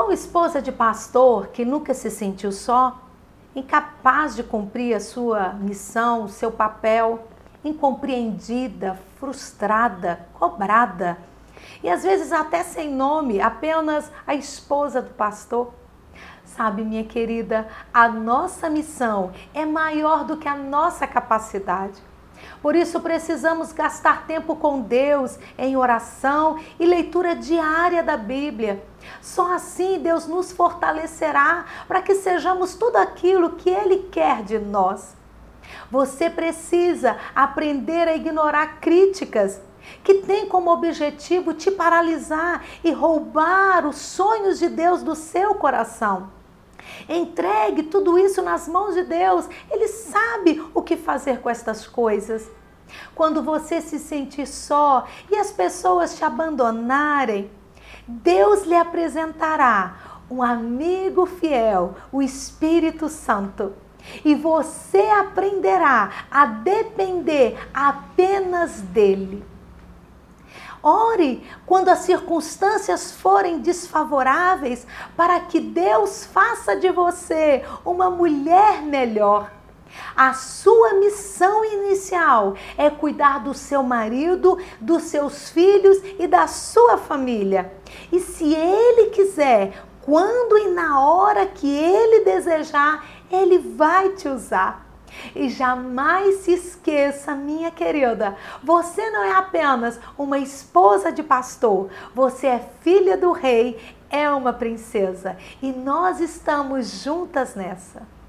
Qual esposa de pastor que nunca se sentiu só, incapaz de cumprir a sua missão, seu papel, incompreendida, frustrada, cobrada e às vezes até sem nome, apenas a esposa do pastor? Sabe, minha querida, a nossa missão é maior do que a nossa capacidade. Por isso precisamos gastar tempo com Deus em oração e leitura diária da Bíblia. Só assim Deus nos fortalecerá para que sejamos tudo aquilo que Ele quer de nós. Você precisa aprender a ignorar críticas que têm como objetivo te paralisar e roubar os sonhos de Deus do seu coração. Entregue tudo isso nas mãos de Deus. Ele sabe o que fazer com estas coisas. Quando você se sentir só e as pessoas te abandonarem, Deus lhe apresentará um amigo fiel, o Espírito Santo. E você aprenderá a depender apenas dele. Ore quando as circunstâncias forem desfavoráveis, para que Deus faça de você uma mulher melhor. A sua missão inicial é cuidar do seu marido, dos seus filhos e da sua família. E se ele quiser, quando e na hora que ele desejar, ele vai te usar. E jamais se esqueça, minha querida, você não é apenas uma esposa de pastor, você é filha do rei, é uma princesa. E nós estamos juntas nessa.